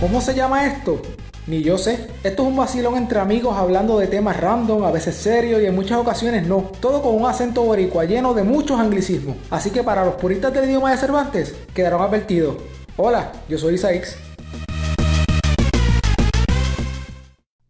¿Cómo se llama esto? Ni yo sé. Esto es un vacilón entre amigos hablando de temas random, a veces serios y en muchas ocasiones no. Todo con un acento boricua lleno de muchos anglicismos. Así que para los puristas del idioma de Cervantes, quedaron advertidos. Hola, yo soy Isaix.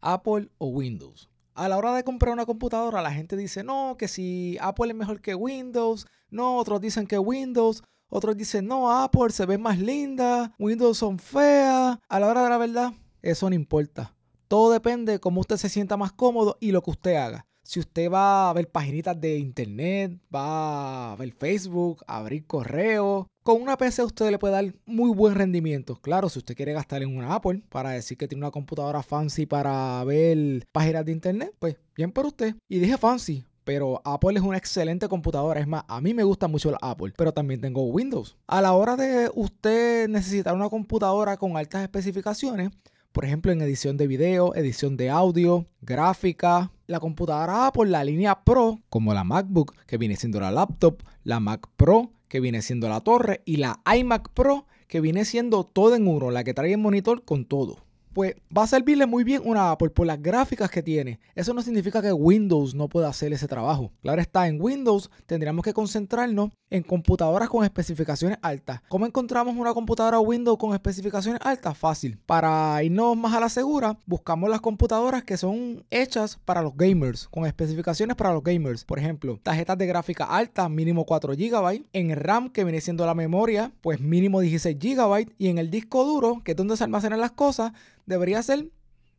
Apple o Windows. A la hora de comprar una computadora, la gente dice, no, que si Apple es mejor que Windows, no, otros dicen que Windows, otros dicen, no, Apple se ve más linda, Windows son feas. A la hora de la verdad, eso no importa. Todo depende de cómo usted se sienta más cómodo y lo que usted haga. Si usted va a ver paginitas de internet, va a ver Facebook, a abrir correo, con una PC usted le puede dar muy buen rendimiento. Claro, si usted quiere gastar en una Apple para decir que tiene una computadora fancy para ver páginas de internet, pues bien por usted. Y dije fancy, pero Apple es una excelente computadora. Es más, a mí me gusta mucho la Apple, pero también tengo Windows. A la hora de usted necesitar una computadora con altas especificaciones, por ejemplo, en edición de video, edición de audio, gráfica. La computadora Apple, la línea Pro, como la MacBook, que viene siendo la laptop, la Mac Pro, que viene siendo la torre, y la iMac Pro, que viene siendo todo en uno, la que trae el monitor con todo pues va a servirle muy bien una Apple por las gráficas que tiene. Eso no significa que Windows no pueda hacer ese trabajo. Claro está, en Windows tendríamos que concentrarnos en computadoras con especificaciones altas. ¿Cómo encontramos una computadora Windows con especificaciones altas? Fácil. Para irnos más a la segura, buscamos las computadoras que son hechas para los gamers, con especificaciones para los gamers. Por ejemplo, tarjetas de gráfica alta, mínimo 4 GB. En RAM, que viene siendo la memoria, pues mínimo 16 GB. Y en el disco duro, que es donde se almacenan las cosas, debería ser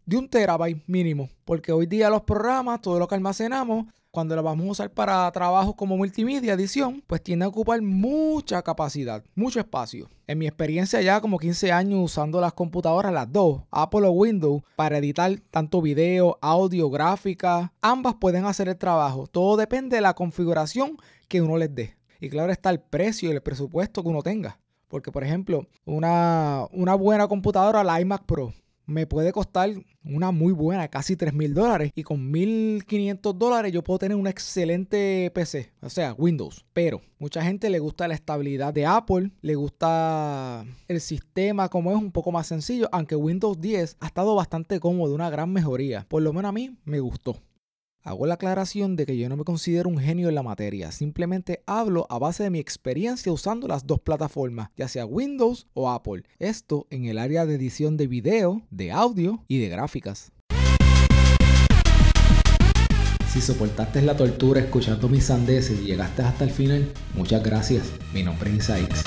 de un terabyte mínimo, porque hoy día los programas, todo lo que almacenamos, cuando lo vamos a usar para trabajos como multimedia, edición, pues tiende a ocupar mucha capacidad, mucho espacio. En mi experiencia ya como 15 años usando las computadoras, las dos, Apple o Windows, para editar tanto video, audio, gráfica, ambas pueden hacer el trabajo. Todo depende de la configuración que uno les dé. Y claro está el precio y el presupuesto que uno tenga. Porque, por ejemplo, una, una buena computadora, la iMac Pro, me puede costar una muy buena, casi 3 mil dólares. Y con 1500 dólares yo puedo tener una excelente PC, o sea, Windows. Pero mucha gente le gusta la estabilidad de Apple, le gusta el sistema como es un poco más sencillo, aunque Windows 10 ha estado bastante cómodo, una gran mejoría. Por lo menos a mí me gustó. Hago la aclaración de que yo no me considero un genio en la materia, simplemente hablo a base de mi experiencia usando las dos plataformas, ya sea Windows o Apple. Esto en el área de edición de video, de audio y de gráficas. Si soportaste la tortura escuchando mis sandeces y llegaste hasta el final, muchas gracias. Mi nombre es Isaix.